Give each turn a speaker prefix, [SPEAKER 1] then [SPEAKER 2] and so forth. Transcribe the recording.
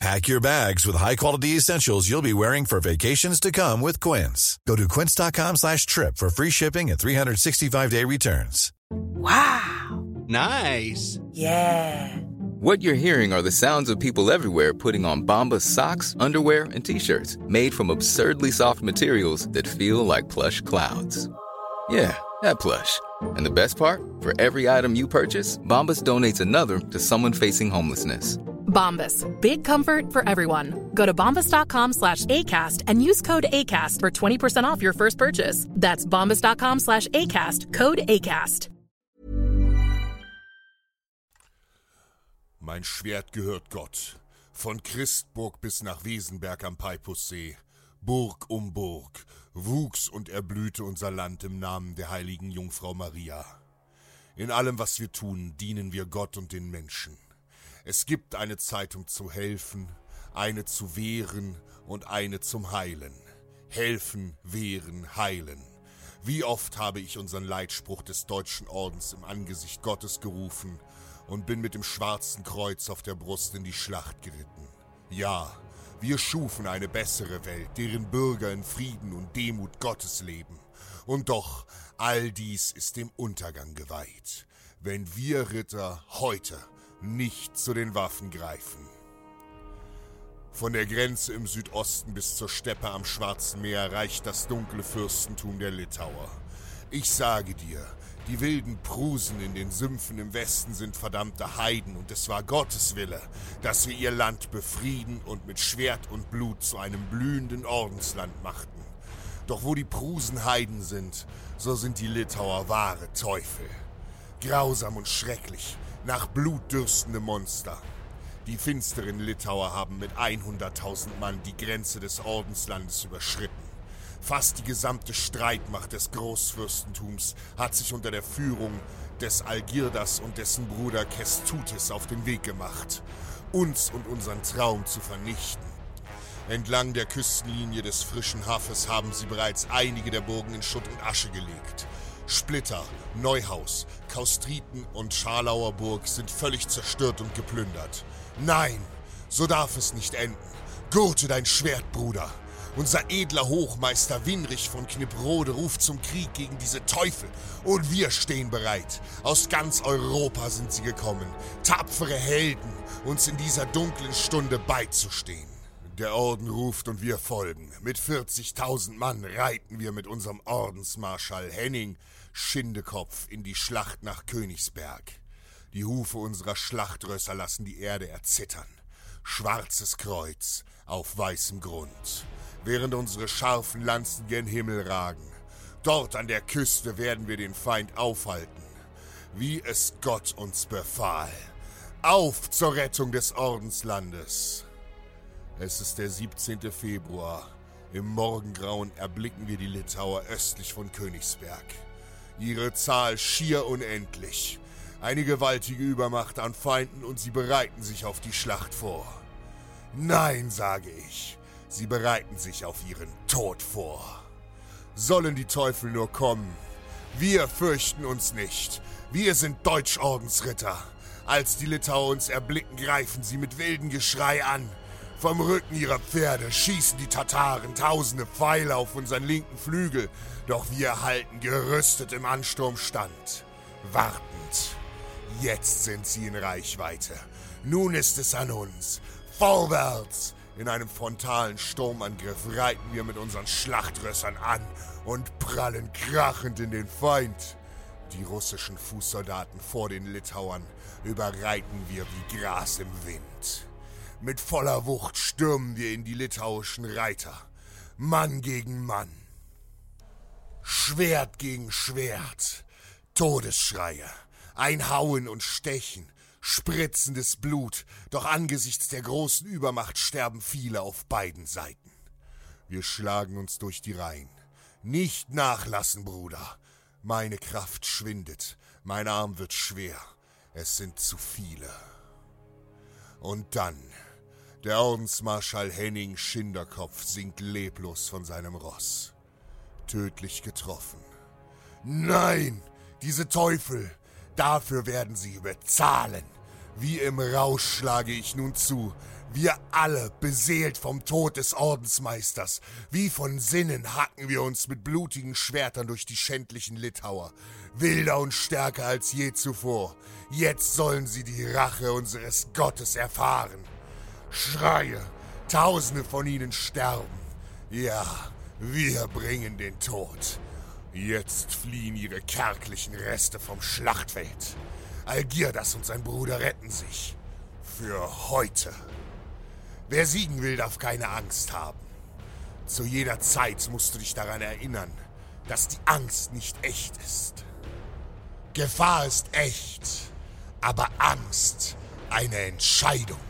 [SPEAKER 1] Pack your bags with high-quality essentials you'll be wearing for vacations to come with Quince. Go to quince.com slash trip for free shipping and 365-day returns.
[SPEAKER 2] Wow.
[SPEAKER 3] Nice.
[SPEAKER 2] Yeah.
[SPEAKER 4] What you're hearing are the sounds of people everywhere putting on Bombas socks, underwear, and t-shirts made from absurdly soft materials that feel like plush clouds. Yeah, that plush. And the best part? For every item you purchase, Bombas donates another to someone facing homelessness.
[SPEAKER 5] Bombas. Big comfort for everyone. Go to bombas.com slash ACAST and use code ACAST for 20% off your first purchase. That's bombas.com slash ACAST. Code ACAST.
[SPEAKER 6] Mein Schwert gehört Gott. Von Christburg bis nach Wesenberg am Peipussee. Burg um Burg wuchs und erblühte unser Land im Namen der heiligen Jungfrau Maria. In allem, was wir tun, dienen wir Gott und den Menschen. Es gibt eine Zeitung zu helfen, eine zu wehren und eine zum Heilen. Helfen, wehren, heilen. Wie oft habe ich unseren Leitspruch des Deutschen Ordens im Angesicht Gottes gerufen und bin mit dem schwarzen Kreuz auf der Brust in die Schlacht geritten. Ja, wir schufen eine bessere Welt, deren Bürger in Frieden und Demut Gottes leben. Und doch, all dies ist dem Untergang geweiht, wenn wir Ritter heute nicht zu den Waffen greifen. Von der Grenze im Südosten bis zur Steppe am Schwarzen Meer reicht das dunkle Fürstentum der Litauer. Ich sage dir, die wilden Prusen in den Sümpfen im Westen sind verdammte Heiden und es war Gottes Wille, dass wir ihr Land befrieden und mit Schwert und Blut zu einem blühenden Ordensland machten. Doch wo die Prusen Heiden sind, so sind die Litauer wahre Teufel. Grausam und schrecklich, nach Blut dürstende Monster. Die finsteren Litauer haben mit 100.000 Mann die Grenze des Ordenslandes überschritten. Fast die gesamte Streitmacht des Großfürstentums hat sich unter der Führung des Algirdas und dessen Bruder Kestutis auf den Weg gemacht, uns und unseren Traum zu vernichten. Entlang der Küstenlinie des frischen Hafes haben sie bereits einige der Burgen in Schutt und Asche gelegt. Splitter, Neuhaus, Kaustriten und Scharlauer Burg sind völlig zerstört und geplündert. Nein, so darf es nicht enden. Gurte dein Schwert, Bruder. Unser edler Hochmeister Winrich von Knipprode ruft zum Krieg gegen diese Teufel und wir stehen bereit. Aus ganz Europa sind sie gekommen, tapfere Helden, uns in dieser dunklen Stunde beizustehen. Der Orden ruft und wir folgen. Mit 40.000 Mann reiten wir mit unserem Ordensmarschall Henning Schindekopf in die Schlacht nach Königsberg. Die Hufe unserer Schlachtrösser lassen die Erde erzittern. Schwarzes Kreuz auf weißem Grund, während unsere scharfen Lanzen gen Himmel ragen. Dort an der Küste werden wir den Feind aufhalten, wie es Gott uns befahl. Auf zur Rettung des Ordenslandes! Es ist der 17. Februar. Im Morgengrauen erblicken wir die Litauer östlich von Königsberg. Ihre Zahl schier unendlich. Eine gewaltige Übermacht an Feinden und sie bereiten sich auf die Schlacht vor. Nein, sage ich, sie bereiten sich auf ihren Tod vor. Sollen die Teufel nur kommen. Wir fürchten uns nicht. Wir sind Deutschordensritter. Als die Litauer uns erblicken, greifen sie mit wildem Geschrei an. Vom Rücken ihrer Pferde schießen die Tataren tausende Pfeile auf unseren linken Flügel, doch wir halten gerüstet im Ansturm stand. Wartend. Jetzt sind sie in Reichweite. Nun ist es an uns. Vorwärts! In einem frontalen Sturmangriff reiten wir mit unseren Schlachtrössern an und prallen krachend in den Feind. Die russischen Fußsoldaten vor den Litauern überreiten wir wie Gras im Wind. Mit voller Wucht stürmen wir in die litauischen Reiter. Mann gegen Mann. Schwert gegen Schwert. Todesschreie. Ein Hauen und Stechen. Spritzendes Blut. Doch angesichts der großen Übermacht sterben viele auf beiden Seiten. Wir schlagen uns durch die Reihen. Nicht nachlassen, Bruder. Meine Kraft schwindet. Mein Arm wird schwer. Es sind zu viele. Und dann der Ordensmarschall Henning Schinderkopf sinkt leblos von seinem Ross. Tödlich getroffen. Nein, diese Teufel, dafür werden sie bezahlen. Wie im Rausch schlage ich nun zu, wir alle, beseelt vom Tod des Ordensmeisters, wie von Sinnen hacken wir uns mit blutigen Schwertern durch die schändlichen Litauer, wilder und stärker als je zuvor. Jetzt sollen sie die Rache unseres Gottes erfahren. Schreie, tausende von ihnen sterben. Ja, wir bringen den Tod. Jetzt fliehen ihre kärglichen Reste vom Schlachtfeld. Algirdas und sein Bruder retten sich. Für heute. Wer siegen will, darf keine Angst haben. Zu jeder Zeit musst du dich daran erinnern, dass die Angst nicht echt ist. Gefahr ist echt, aber Angst eine Entscheidung.